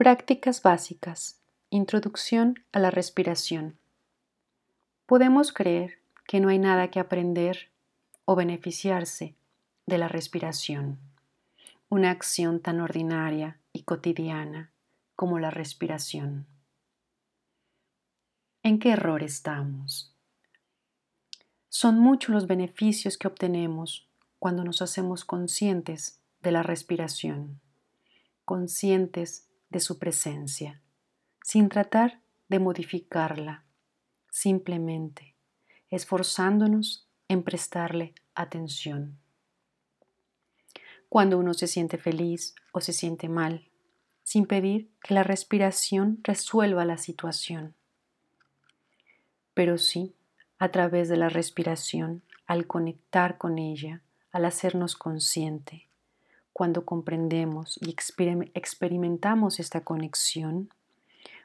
Prácticas básicas. Introducción a la respiración. Podemos creer que no hay nada que aprender o beneficiarse de la respiración, una acción tan ordinaria y cotidiana como la respiración. ¿En qué error estamos? Son muchos los beneficios que obtenemos cuando nos hacemos conscientes de la respiración, conscientes de su presencia, sin tratar de modificarla, simplemente esforzándonos en prestarle atención. Cuando uno se siente feliz o se siente mal, sin pedir que la respiración resuelva la situación, pero sí a través de la respiración, al conectar con ella, al hacernos consciente, cuando comprendemos y experimentamos esta conexión,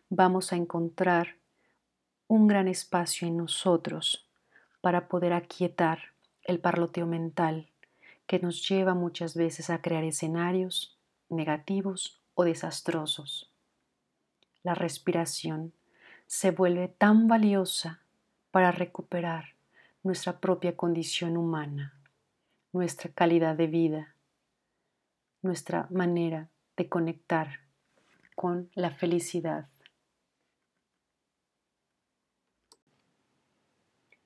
vamos a encontrar un gran espacio en nosotros para poder aquietar el parloteo mental que nos lleva muchas veces a crear escenarios negativos o desastrosos. La respiración se vuelve tan valiosa para recuperar nuestra propia condición humana, nuestra calidad de vida nuestra manera de conectar con la felicidad.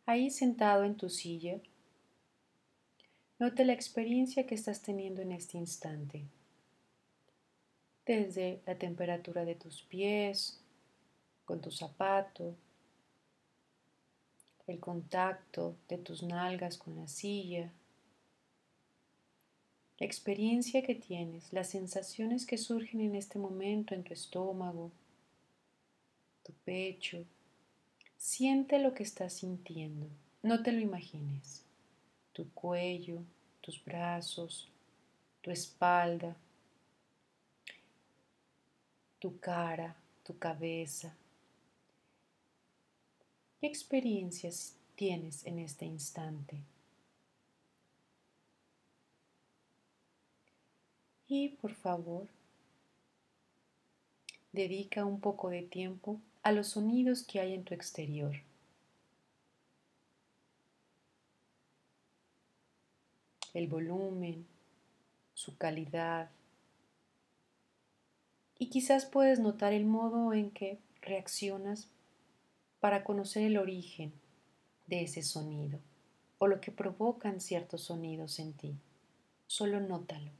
Ahí sentado en tu silla, note la experiencia que estás teniendo en este instante, desde la temperatura de tus pies, con tu zapato, el contacto de tus nalgas con la silla, la experiencia que tienes, las sensaciones que surgen en este momento en tu estómago, tu pecho. Siente lo que estás sintiendo, no te lo imagines. Tu cuello, tus brazos, tu espalda, tu cara, tu cabeza. ¿Qué experiencias tienes en este instante? Y por favor, dedica un poco de tiempo a los sonidos que hay en tu exterior. El volumen, su calidad. Y quizás puedes notar el modo en que reaccionas para conocer el origen de ese sonido o lo que provocan ciertos sonidos en ti. Solo nótalo.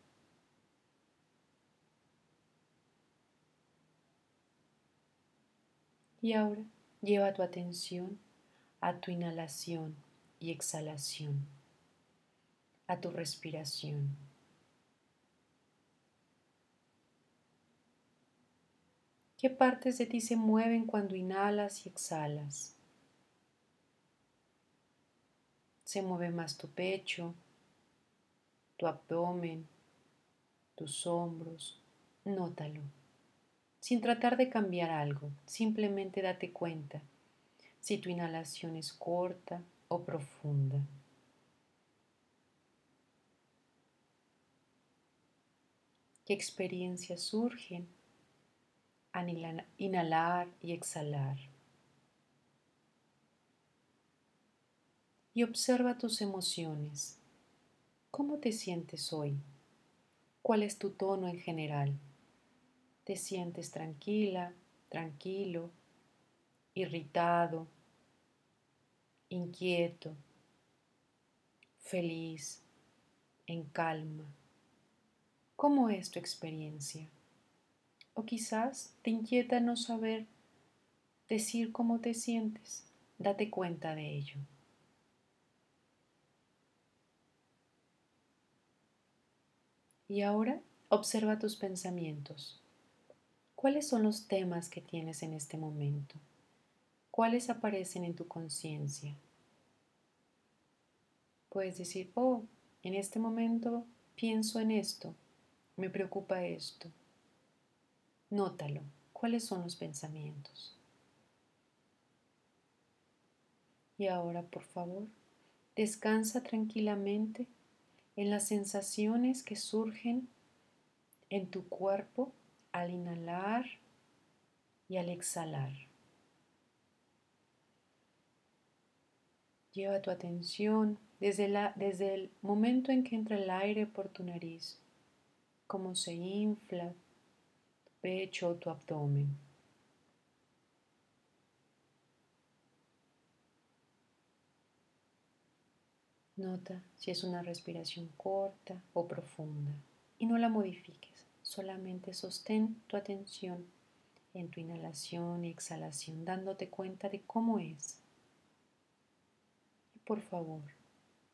Y ahora lleva tu atención a tu inhalación y exhalación, a tu respiración. ¿Qué partes de ti se mueven cuando inhalas y exhalas? Se mueve más tu pecho, tu abdomen, tus hombros. Nótalo sin tratar de cambiar algo, simplemente date cuenta si tu inhalación es corta o profunda. ¿Qué experiencias surgen al inhalar y exhalar? Y observa tus emociones. ¿Cómo te sientes hoy? ¿Cuál es tu tono en general? Te sientes tranquila, tranquilo, irritado, inquieto, feliz, en calma. ¿Cómo es tu experiencia? O quizás te inquieta no saber decir cómo te sientes. Date cuenta de ello. Y ahora observa tus pensamientos. ¿Cuáles son los temas que tienes en este momento? ¿Cuáles aparecen en tu conciencia? Puedes decir, oh, en este momento pienso en esto, me preocupa esto. Nótalo, ¿cuáles son los pensamientos? Y ahora, por favor, descansa tranquilamente en las sensaciones que surgen en tu cuerpo al inhalar y al exhalar. Lleva tu atención desde, la, desde el momento en que entra el aire por tu nariz, cómo se infla tu pecho o tu abdomen. Nota si es una respiración corta o profunda y no la modifiques, solamente sostén tu atención en tu inhalación y exhalación, dándote cuenta de cómo es por favor,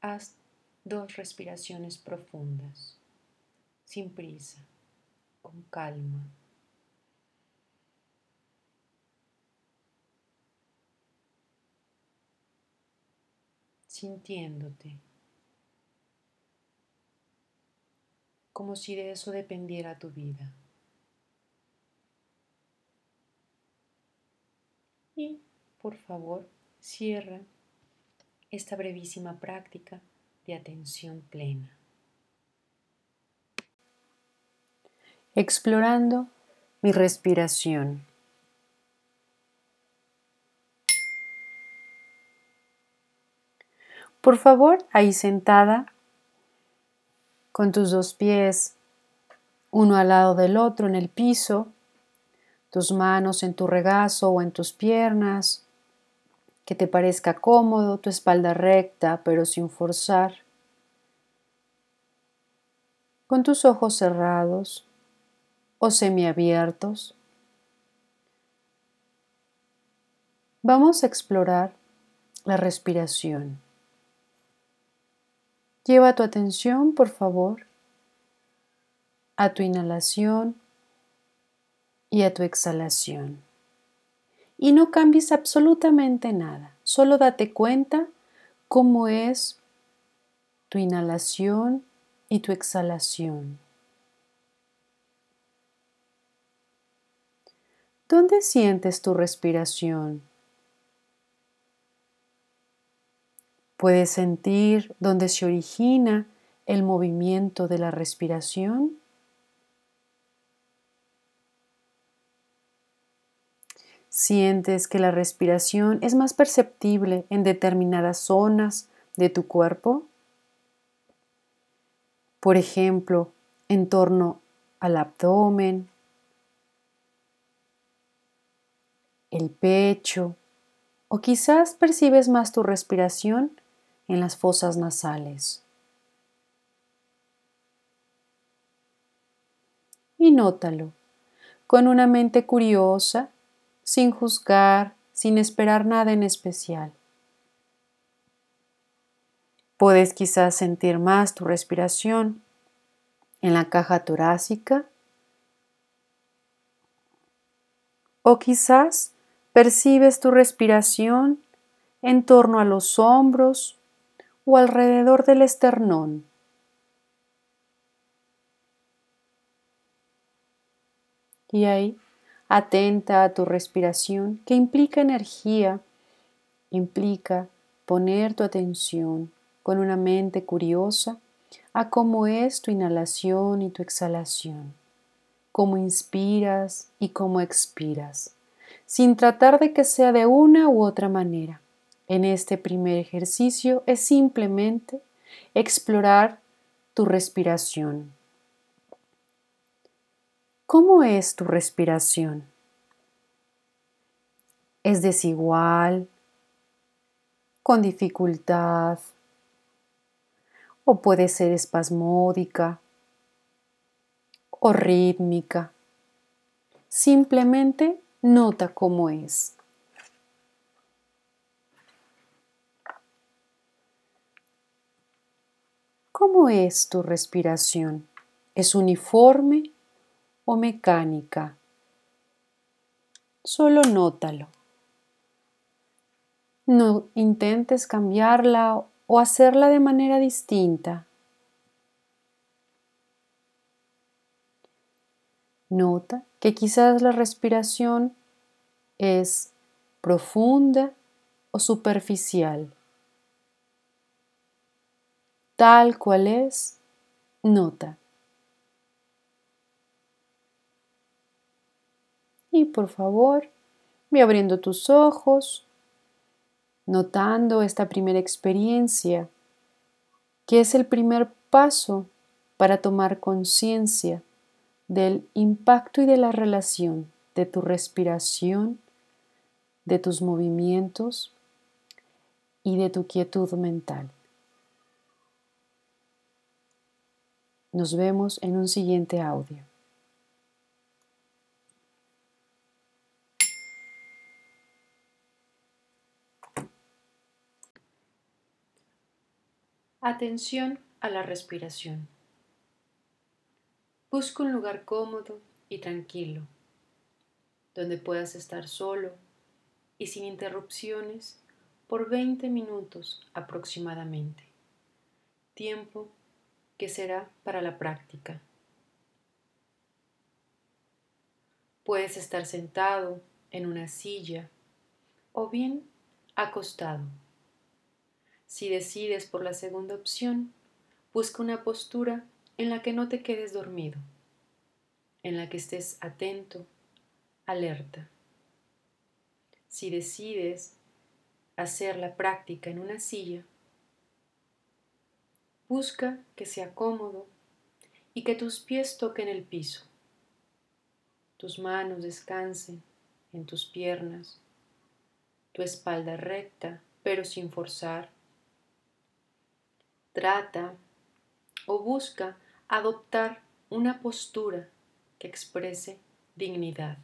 haz dos respiraciones profundas, sin prisa, con calma. sintiéndote, como si de eso dependiera tu vida. Y, por favor, cierra esta brevísima práctica de atención plena. Explorando mi respiración. Por favor, ahí sentada, con tus dos pies, uno al lado del otro en el piso, tus manos en tu regazo o en tus piernas, que te parezca cómodo, tu espalda recta pero sin forzar. Con tus ojos cerrados o semiabiertos. Vamos a explorar la respiración. Lleva tu atención, por favor, a tu inhalación y a tu exhalación y no cambies absolutamente nada. Solo date cuenta cómo es tu inhalación y tu exhalación. ¿Dónde sientes tu respiración? ¿Puedes sentir dónde se origina el movimiento de la respiración? Sientes que la respiración es más perceptible en determinadas zonas de tu cuerpo. Por ejemplo, en torno al abdomen, el pecho, o quizás percibes más tu respiración en las fosas nasales. Y nótalo, con una mente curiosa sin juzgar, sin esperar nada en especial. Puedes quizás sentir más tu respiración en la caja torácica o quizás percibes tu respiración en torno a los hombros o alrededor del esternón. Y ahí atenta a tu respiración, que implica energía, implica poner tu atención con una mente curiosa a cómo es tu inhalación y tu exhalación, cómo inspiras y cómo expiras, sin tratar de que sea de una u otra manera. En este primer ejercicio es simplemente explorar tu respiración. ¿Cómo es tu respiración? ¿Es desigual? ¿Con dificultad? ¿O puede ser espasmódica? ¿O rítmica? Simplemente nota cómo es. ¿Cómo es tu respiración? ¿Es uniforme o mecánica. Solo nótalo. No intentes cambiarla o hacerla de manera distinta. Nota que quizás la respiración es profunda o superficial. Tal cual es, nota. Y por favor, ve abriendo tus ojos, notando esta primera experiencia, que es el primer paso para tomar conciencia del impacto y de la relación de tu respiración, de tus movimientos y de tu quietud mental. Nos vemos en un siguiente audio. Atención a la respiración. Busca un lugar cómodo y tranquilo, donde puedas estar solo y sin interrupciones por 20 minutos aproximadamente, tiempo que será para la práctica. Puedes estar sentado en una silla o bien acostado. Si decides por la segunda opción, busca una postura en la que no te quedes dormido, en la que estés atento, alerta. Si decides hacer la práctica en una silla, busca que sea cómodo y que tus pies toquen el piso, tus manos descansen en tus piernas, tu espalda recta pero sin forzar. Trata o busca adoptar una postura que exprese dignidad.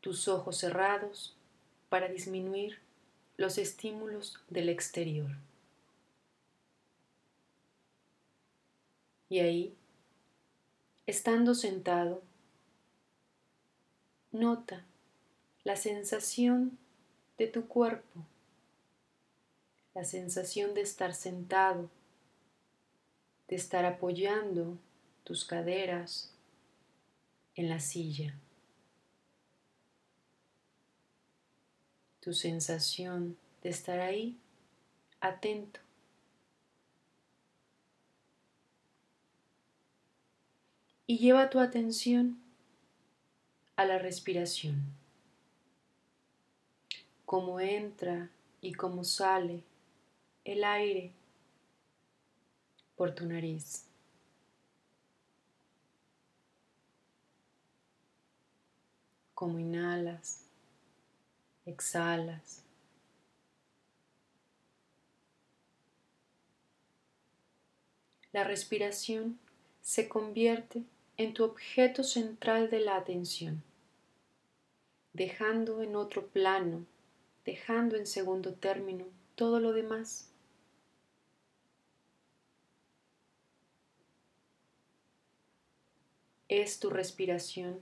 Tus ojos cerrados para disminuir los estímulos del exterior. Y ahí, estando sentado, nota la sensación de tu cuerpo, la sensación de estar sentado de estar apoyando tus caderas en la silla. Tu sensación de estar ahí atento. Y lleva tu atención a la respiración, cómo entra y cómo sale el aire por tu nariz. Como inhalas, exhalas. La respiración se convierte en tu objeto central de la atención, dejando en otro plano, dejando en segundo término todo lo demás. Es tu respiración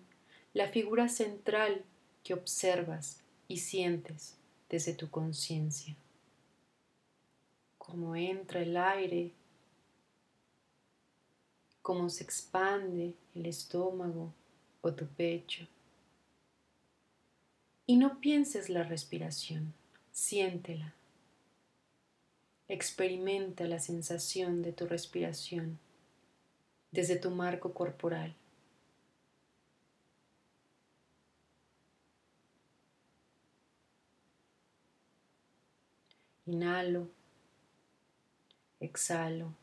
la figura central que observas y sientes desde tu conciencia. Cómo entra el aire, cómo se expande el estómago o tu pecho. Y no pienses la respiración, siéntela. Experimenta la sensación de tu respiración desde tu marco corporal. Inhalo, exhalo.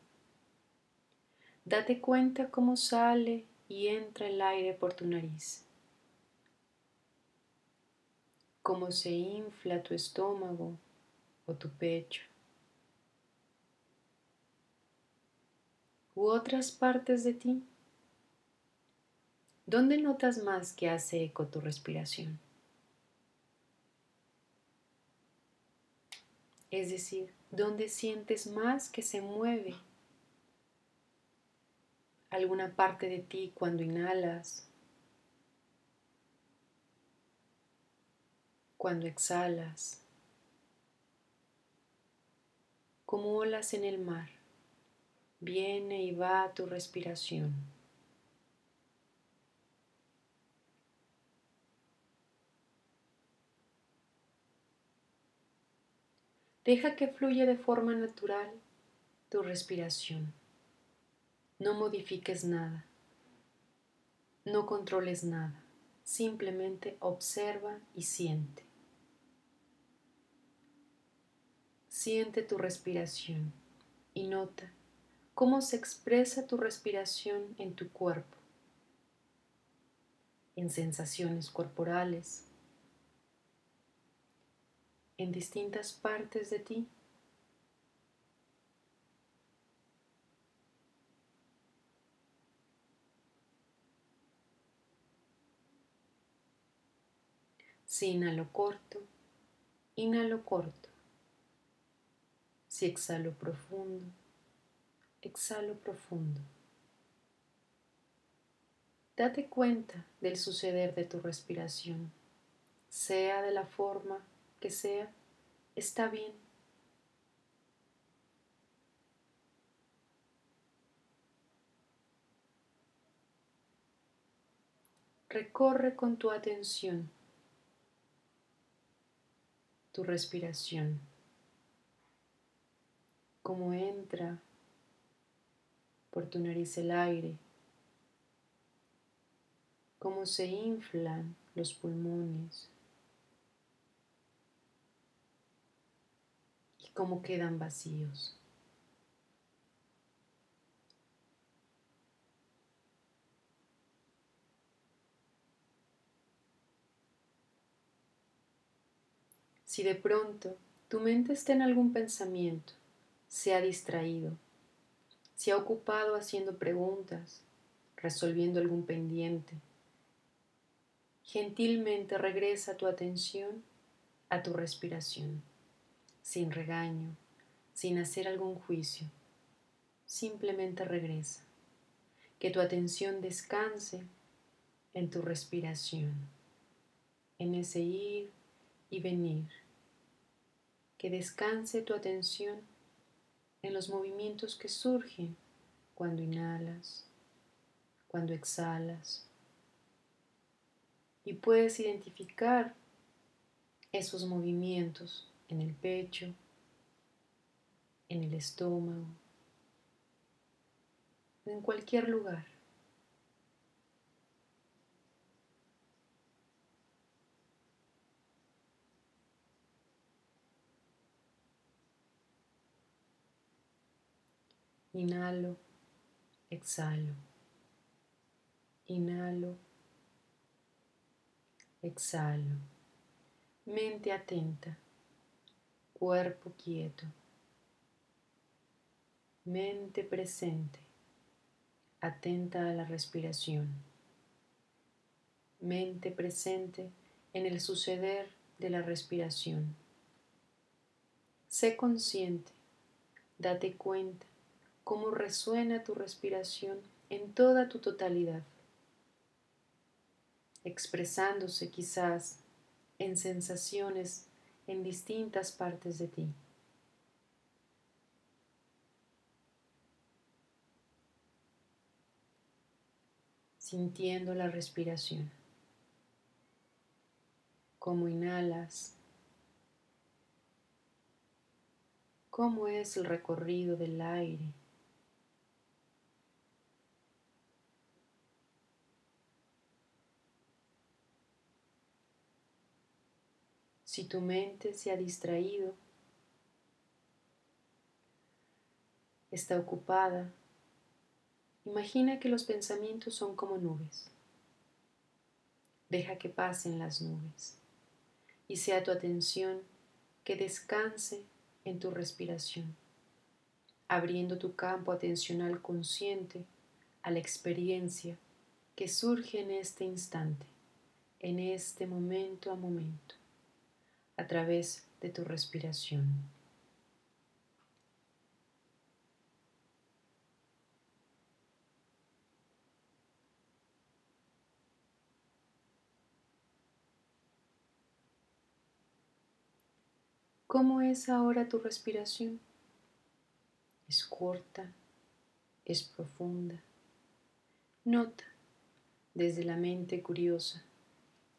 Date cuenta cómo sale y entra el aire por tu nariz. Cómo se infla tu estómago o tu pecho. U otras partes de ti. ¿Dónde notas más que hace eco tu respiración? es decir, donde sientes más que se mueve alguna parte de ti cuando inhalas, cuando exhalas, como olas en el mar, viene y va tu respiración. Deja que fluya de forma natural tu respiración. No modifiques nada. No controles nada. Simplemente observa y siente. Siente tu respiración y nota cómo se expresa tu respiración en tu cuerpo, en sensaciones corporales, en distintas partes de ti. Si inhalo corto, inhalo corto. Si exhalo profundo, exhalo profundo. Date cuenta del suceder de tu respiración, sea de la forma que sea, está bien. Recorre con tu atención tu respiración, cómo entra por tu nariz el aire, cómo se inflan los pulmones. Y cómo quedan vacíos. Si de pronto tu mente está en algún pensamiento, se ha distraído, se ha ocupado haciendo preguntas, resolviendo algún pendiente, gentilmente regresa tu atención a tu respiración, sin regaño, sin hacer algún juicio. Simplemente regresa. Que tu atención descanse en tu respiración, en ese ir y venir que descanse tu atención en los movimientos que surgen cuando inhalas, cuando exhalas. Y puedes identificar esos movimientos en el pecho, en el estómago, en cualquier lugar. Inhalo, exhalo. Inhalo, exhalo. Mente atenta, cuerpo quieto. Mente presente, atenta a la respiración. Mente presente en el suceder de la respiración. Sé consciente, date cuenta cómo resuena tu respiración en toda tu totalidad, expresándose quizás en sensaciones en distintas partes de ti. sintiendo la respiración, cómo inhalas, cómo es el recorrido del aire Si tu mente se ha distraído, está ocupada, imagina que los pensamientos son como nubes. Deja que pasen las nubes y sea tu atención que descanse en tu respiración, abriendo tu campo atencional consciente a la experiencia que surge en este instante, en este momento a momento a través de tu respiración. ¿Cómo es ahora tu respiración? ¿Es corta? ¿Es profunda? Nota desde la mente curiosa,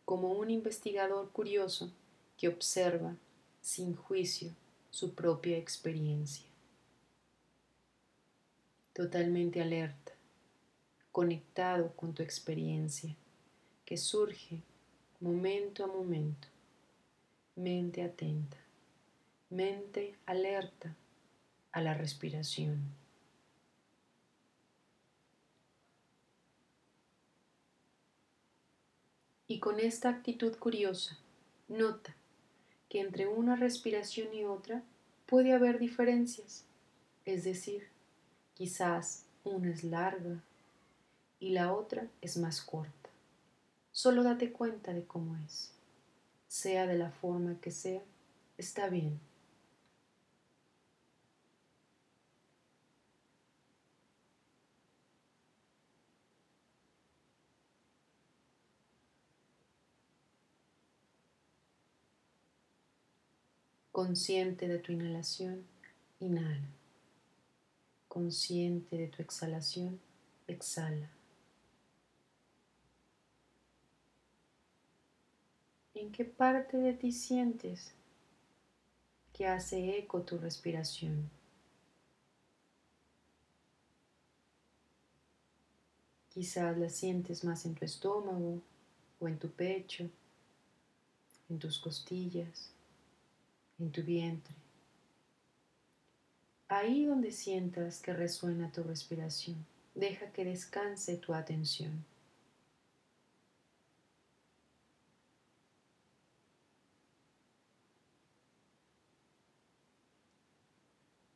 como un investigador curioso que observa sin juicio su propia experiencia. Totalmente alerta, conectado con tu experiencia, que surge momento a momento, mente atenta, mente alerta a la respiración. Y con esta actitud curiosa, nota que entre una respiración y otra puede haber diferencias, es decir, quizás una es larga y la otra es más corta. Solo date cuenta de cómo es. Sea de la forma que sea, está bien. Consciente de tu inhalación, inhala. Consciente de tu exhalación, exhala. ¿En qué parte de ti sientes que hace eco tu respiración? Quizás la sientes más en tu estómago o en tu pecho, en tus costillas en tu vientre. Ahí donde sientas que resuena tu respiración, deja que descanse tu atención.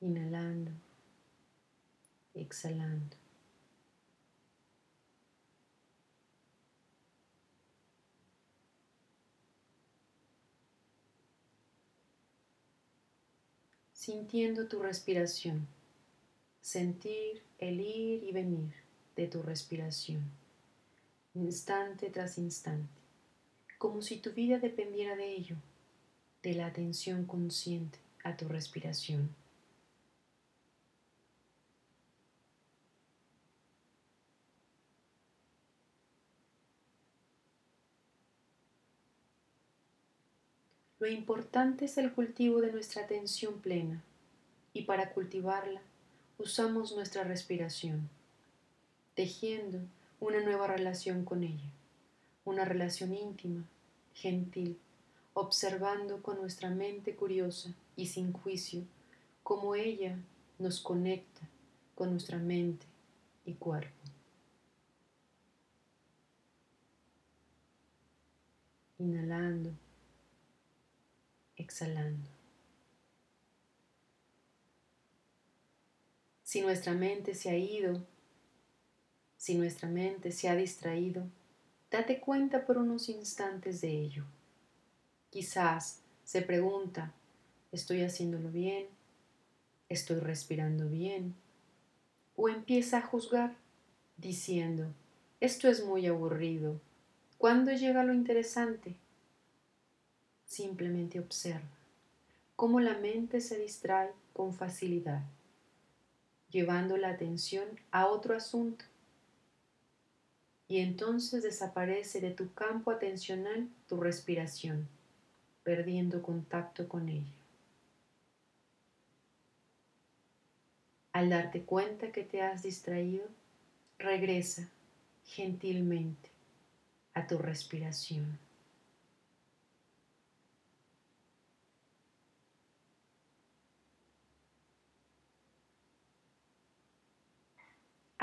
Inhalando, exhalando. Sintiendo tu respiración, sentir el ir y venir de tu respiración, instante tras instante, como si tu vida dependiera de ello, de la atención consciente a tu respiración. Lo importante es el cultivo de nuestra atención plena. Y para cultivarla usamos nuestra respiración, tejiendo una nueva relación con ella, una relación íntima, gentil, observando con nuestra mente curiosa y sin juicio cómo ella nos conecta con nuestra mente y cuerpo. Inhalando Si nuestra mente se ha ido, si nuestra mente se ha distraído, date cuenta por unos instantes de ello. Quizás se pregunta, ¿estoy haciéndolo bien? ¿Estoy respirando bien? O empieza a juzgar, diciendo, esto es muy aburrido. ¿Cuándo llega lo interesante? Simplemente observa cómo la mente se distrae con facilidad, llevando la atención a otro asunto. Y entonces desaparece de tu campo atencional tu respiración, perdiendo contacto con ella. Al darte cuenta que te has distraído, regresa gentilmente a tu respiración.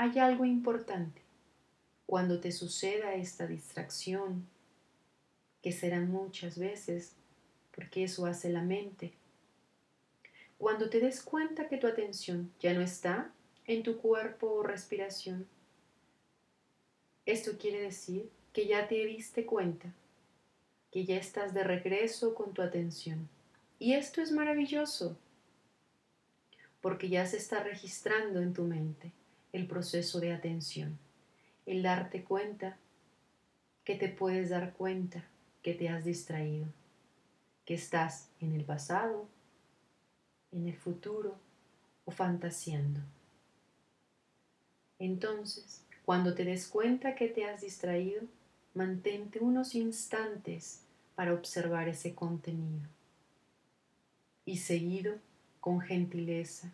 Hay algo importante. Cuando te suceda esta distracción, que serán muchas veces, porque eso hace la mente, cuando te des cuenta que tu atención ya no está en tu cuerpo o respiración, esto quiere decir que ya te diste cuenta, que ya estás de regreso con tu atención. Y esto es maravilloso, porque ya se está registrando en tu mente el proceso de atención, el darte cuenta que te puedes dar cuenta que te has distraído, que estás en el pasado, en el futuro o fantaseando. Entonces, cuando te des cuenta que te has distraído, mantente unos instantes para observar ese contenido. Y seguido, con gentileza,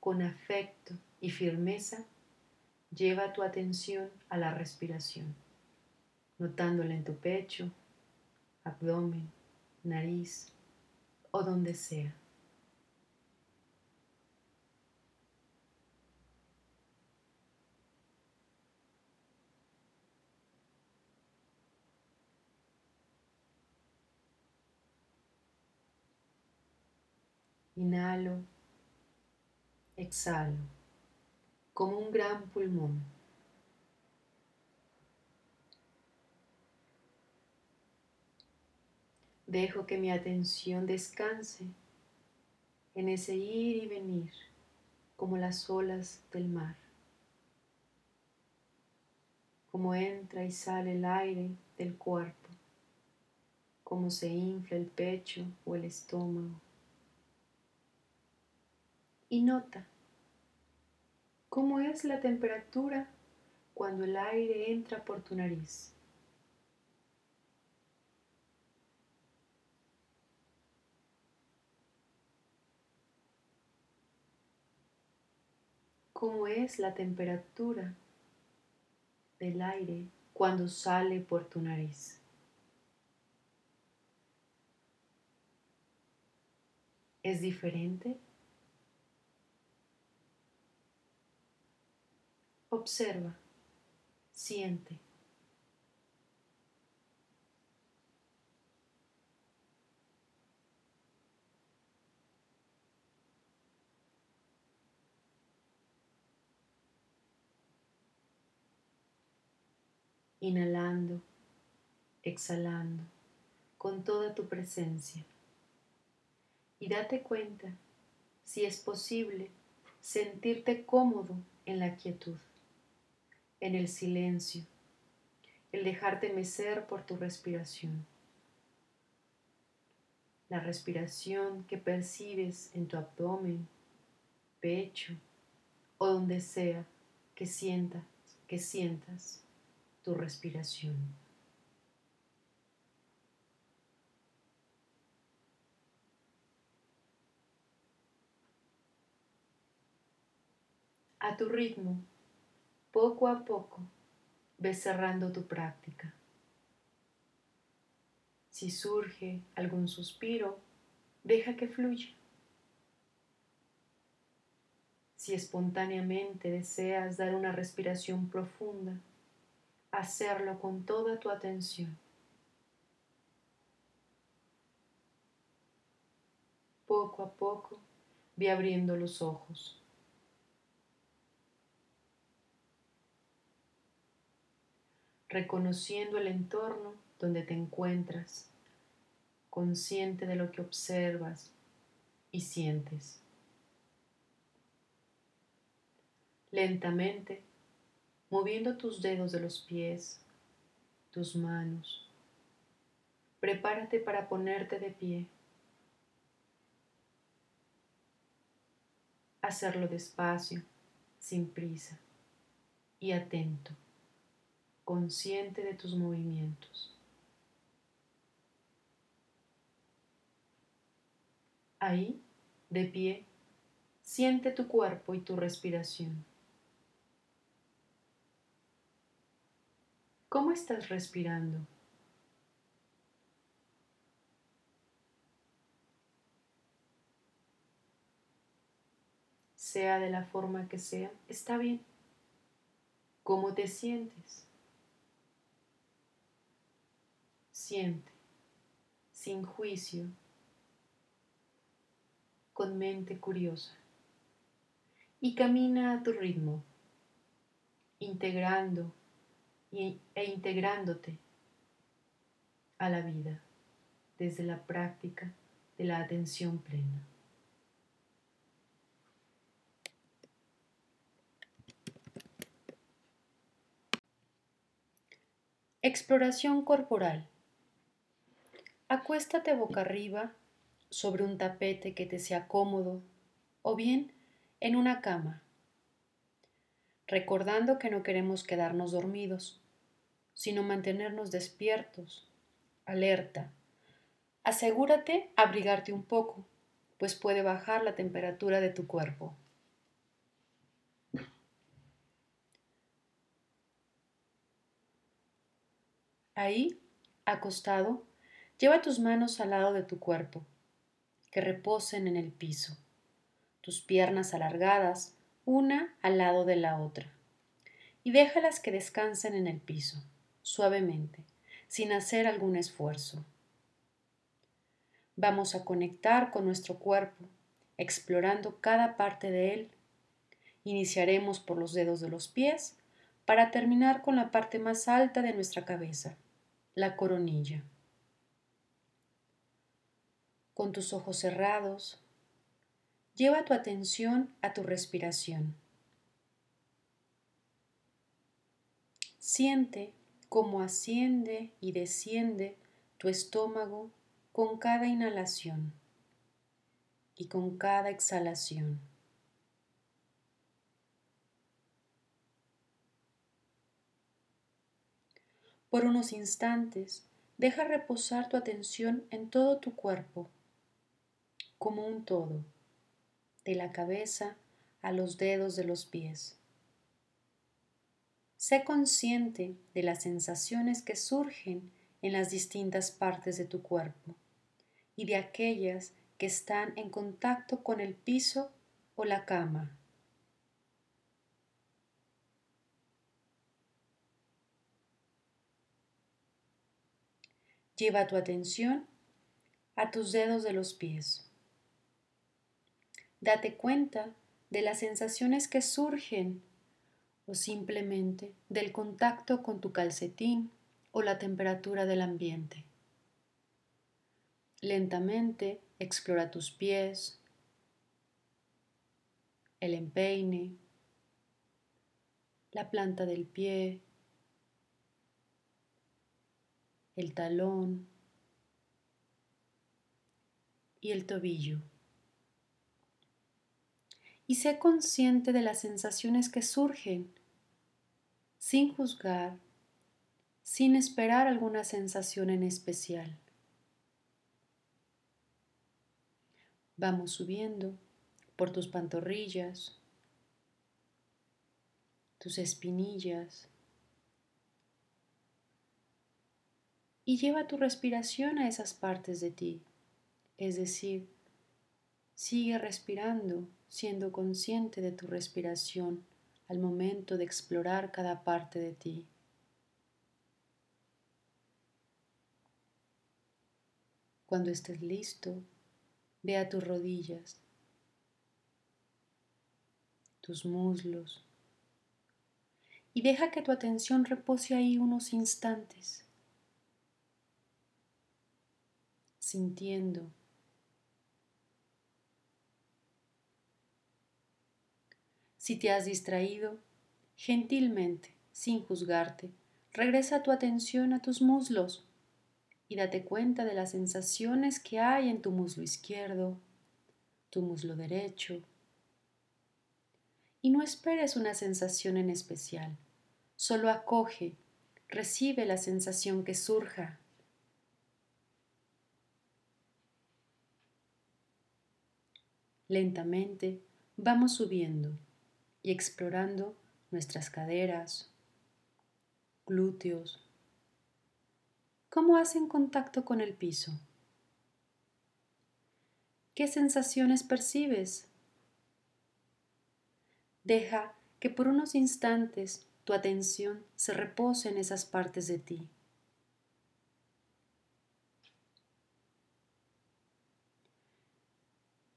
con afecto y firmeza, Lleva tu atención a la respiración. notándola en tu pecho, abdomen, nariz o donde sea. Inhalo, exhalo, como un gran pulmón. Dejo que mi atención descanse en ese ir y venir como las olas del mar, como entra y sale el aire del cuerpo, como se infla el pecho o el estómago y nota cómo es la temperatura cuando el aire entra por tu nariz. ¿Cómo es la temperatura del aire cuando sale por tu nariz? ¿Es diferente? Observa, siente. Inhalando, exhalando con toda tu presencia. Y date cuenta, si es posible, sentirte cómodo en la quietud en el silencio, el dejarte mecer por tu respiración. La respiración que percibes en tu abdomen, pecho o donde sea que sientas, que sientas tu respiración. A tu ritmo, poco a poco ves cerrando tu práctica. Si surge algún suspiro, deja que fluya. Si espontáneamente deseas dar una respiración profunda, hacerlo con toda tu atención. Poco a poco ve abriendo los ojos. Reconociendo el entorno donde te encuentras, consciente de lo que observas y sientes. Lentamente, moviendo tus dedos de los pies, tus manos, prepárate para ponerte de pie. Hacerlo despacio, sin prisa y atento consciente de tus movimientos. Ahí, de pie, siente tu cuerpo y tu respiración. ¿Cómo estás respirando? Sea de la forma que sea, está bien. ¿Cómo te sientes? Siente, sin juicio, con mente curiosa. Y camina a tu ritmo, integrando e integrándote a la vida desde la práctica de la atención plena. Exploración corporal. Acuéstate boca arriba sobre un tapete que te sea cómodo o bien en una cama, recordando que no queremos quedarnos dormidos, sino mantenernos despiertos, alerta. Asegúrate abrigarte un poco, pues puede bajar la temperatura de tu cuerpo. Ahí, acostado, lleva tus manos al lado de tu cuerpo, que reposen en el piso, tus piernas alargadas, una al lado de la otra, y déjalas que descansen en el piso, suavemente, sin hacer algún esfuerzo. Vamos a conectar con nuestro cuerpo, explorando cada parte de él. Iniciaremos por los dedos de los pies para terminar con la parte más alta de nuestra cabeza, la coronilla. Con tus ojos cerrados, lleva tu atención a tu respiración. Siente cómo asciende y desciende tu estómago con cada inhalación y con cada exhalación. Por unos instantes, deja reposar tu atención en todo tu cuerpo, como un todo, de la cabeza a los dedos de los pies. Sé consciente de las sensaciones que surgen en las distintas partes de tu cuerpo y de aquellas que están en contacto con el piso o la cama. Lleva tu atención a tus dedos de los pies. Date cuenta de las sensaciones que surgen o simplemente del contacto con tu calcetín o la temperatura del ambiente. Lentamente explora tus pies, el empeine, la planta del pie, el talón y el tobillo. Y sé consciente de las sensaciones que surgen, sin juzgar, sin esperar alguna sensación en especial. Vamos subiendo por tus pantorrillas, tus espinillas. Y lleva tu respiración a esas partes de ti. Es decir, sigue respirando, siendo consciente de tu respiración al momento de explorar cada parte de ti. Cuando estés listo, Ve a tus rodillas, tus muslos y deja que tu atención repose ahí unos instantes, sintiendo. Si te has distraído, gentilmente, sin juzgarte, regresa tu atención a tus muslos y date cuenta de las sensaciones que hay en tu muslo izquierdo, tu muslo derecho. Y no esperes una sensación en especial, solo acoge, recibe la sensación que surja. Lentamente vamos subiendo y explorando nuestras caderas, glúteos, ¿Cómo hacen contacto con el piso? ¿Qué sensaciones percibes? Deja que por unos instantes tu atención se repose en esas partes de ti.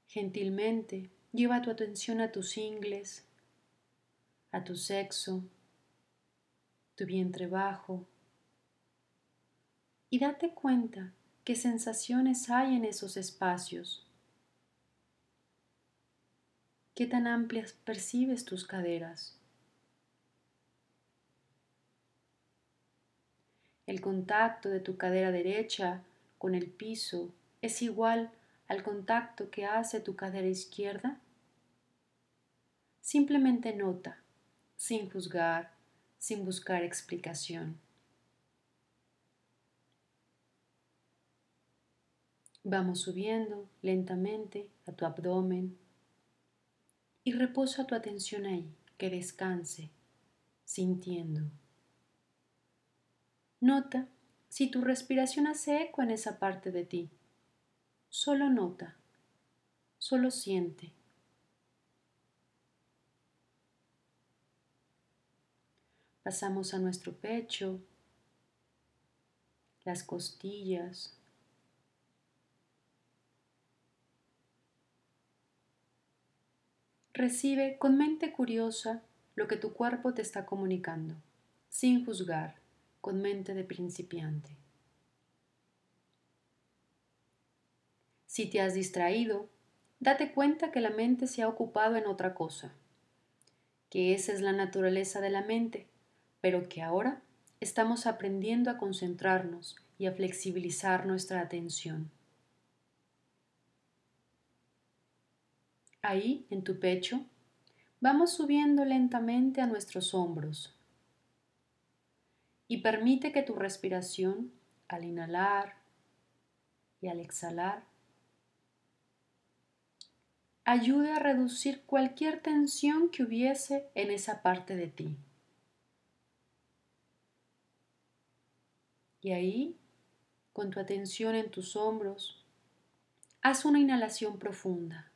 Gentilmente lleva tu atención a tus ingles, a tu sexo, tu vientre bajo, y date cuenta qué sensaciones hay en esos espacios. ¿Qué tan amplias percibes tus caderas? El contacto de tu cadera derecha con el piso es igual al contacto que hace tu cadera izquierda? Simplemente nota, sin juzgar, sin buscar explicación. Vamos subiendo lentamente a tu abdomen y reposa tu atención ahí, que descanse, sintiendo. Nota si tu respiración hace eco en esa parte de ti. Solo nota, solo siente. Pasamos a nuestro pecho, las costillas, Recibe con mente curiosa lo que tu cuerpo te está comunicando, sin juzgar, con mente de principiante. Si te has distraído, date cuenta que la mente se ha ocupado en otra cosa, que esa es la naturaleza de la mente, pero que ahora estamos aprendiendo a concentrarnos y a flexibilizar nuestra atención. Ahí, en tu pecho, vamos subiendo lentamente a nuestros hombros. Y permite que tu respiración, al inhalar y al exhalar, ayude a reducir cualquier tensión que hubiese en esa parte de ti. Y ahí, con tu atención en tus hombros, haz una inhalación profunda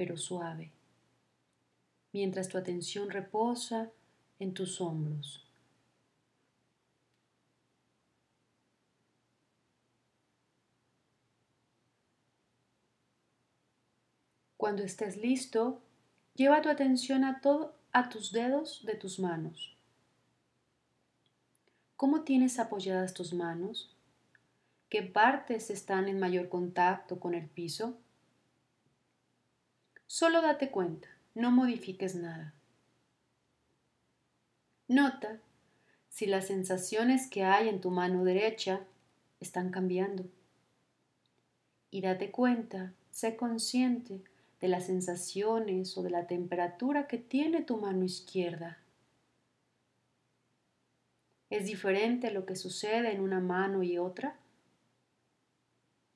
pero suave, mientras tu atención reposa en tus hombros. Cuando estés listo, lleva tu atención a todo a tus dedos de tus manos. ¿Cómo tienes apoyadas tus manos? ¿Qué partes están en mayor contacto con el piso? Solo date cuenta, no modifiques nada. Nota si las sensaciones que hay en tu mano derecha están cambiando. Y date cuenta, sé consciente de las sensaciones o de la temperatura que tiene tu mano izquierda. ¿Es diferente lo que sucede en una mano y otra?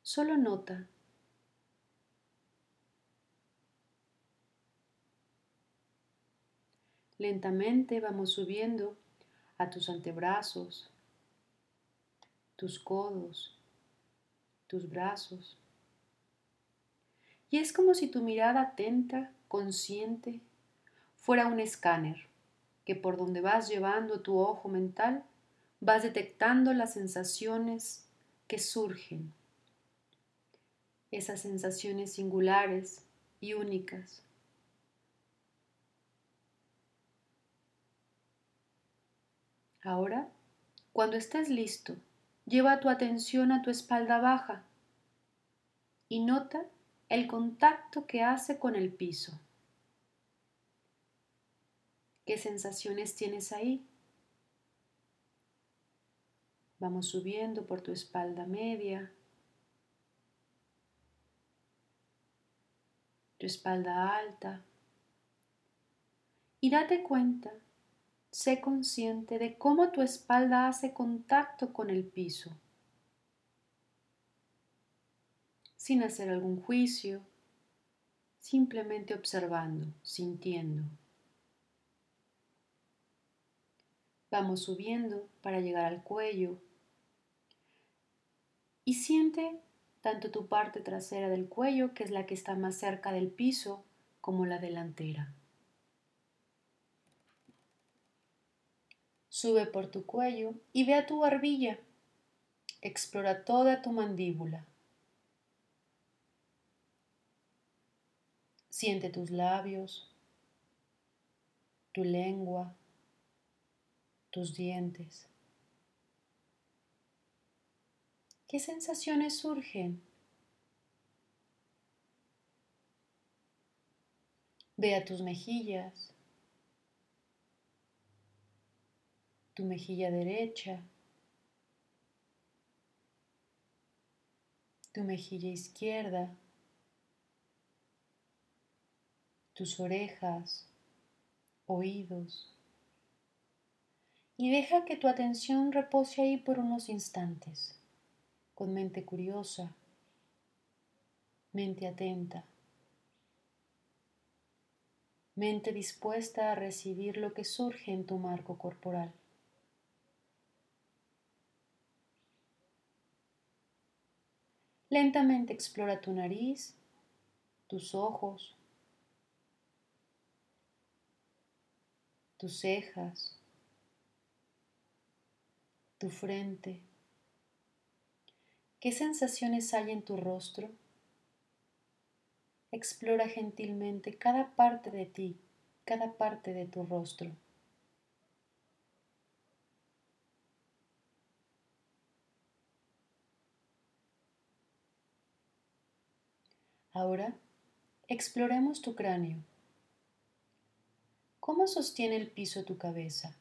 Solo nota Lentamente vamos subiendo a tus antebrazos, tus codos, tus brazos. Y es como si tu mirada atenta, consciente, fuera un escáner que por donde vas llevando tu ojo mental vas detectando las sensaciones que surgen, esas sensaciones singulares y únicas Ahora, cuando estés listo, lleva tu atención a tu espalda baja y nota el contacto que hace con el piso. ¿Qué sensaciones tienes ahí? Vamos subiendo por tu espalda media, tu espalda alta y date cuenta sé consciente de cómo tu espalda hace contacto con el piso, sin hacer algún juicio, simplemente observando, sintiendo. Vamos subiendo para llegar al cuello y siente tanto tu parte trasera del cuello, que es la que está más cerca del piso, como la delantera. Sube por tu cuello y ve a tu barbilla. Explora toda tu mandíbula. Siente tus labios, tu lengua, tus dientes. ¿Qué sensaciones surgen? Ve a tus mejillas, tu mejilla derecha, tu mejilla izquierda, tus orejas, oídos y deja que tu atención repose ahí por unos instantes, con mente curiosa, mente atenta, mente dispuesta a recibir lo que surge en tu marco corporal. Lentamente explora tu nariz, tus ojos, tus cejas, tu frente. ¿Qué sensaciones hay en tu rostro? Explora gentilmente cada parte de ti, cada parte de tu rostro. Ahora exploremos tu cráneo. ¿Cómo sostiene el piso tu cabeza?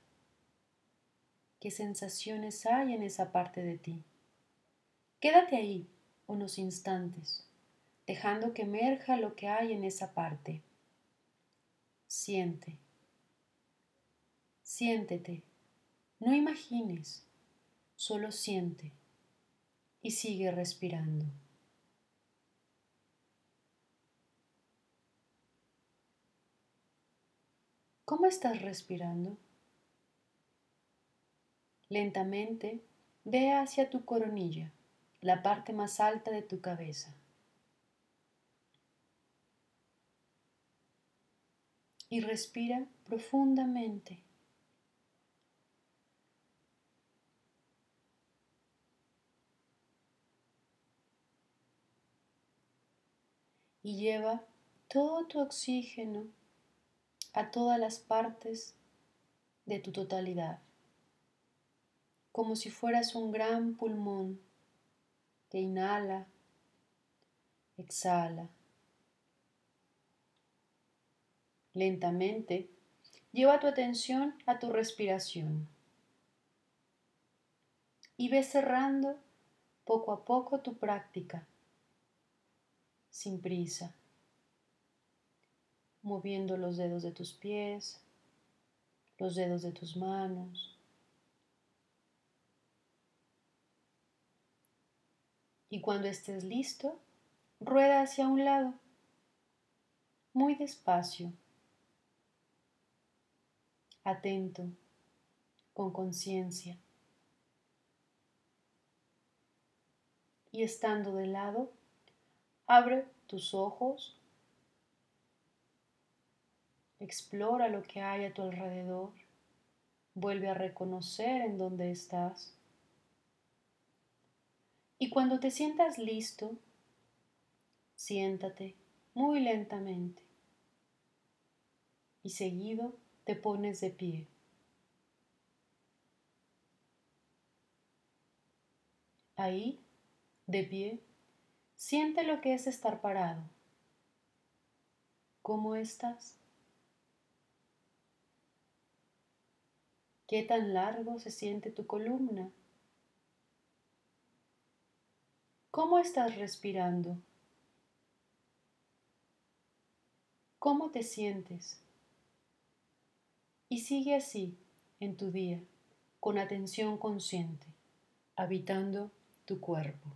¿Qué sensaciones hay en esa parte de ti? Quédate ahí unos instantes dejando que emerja lo que hay en esa parte. Siente. Siéntete. No imagines, solo siente y sigue respirando. ¿Cómo estás respirando? Lentamente ve hacia tu coronilla, la parte más alta de tu cabeza. y respira profundamente. Y lleva todo tu oxígeno a todas las partes de tu totalidad, como si fueras un gran pulmón que inhala, exhala Lentamente, lleva tu atención a tu respiración y ve cerrando poco a poco tu práctica, sin prisa, moviendo los dedos de tus pies, los dedos de tus manos. Y cuando estés listo, rueda hacia un lado, muy despacio atento, con conciencia. Y estando de lado, abre tus ojos, explora lo que hay a tu alrededor, vuelve a reconocer en dónde estás. Y cuando te sientas listo, siéntate muy lentamente y seguido te pones de pie. Ahí, de pie, siente lo que es estar parado. ¿Cómo estás? ¿Qué tan largo se siente tu columna? ¿Cómo estás respirando? ¿Cómo te sientes? Y sigue así en tu día, con atención consciente, habitando tu cuerpo.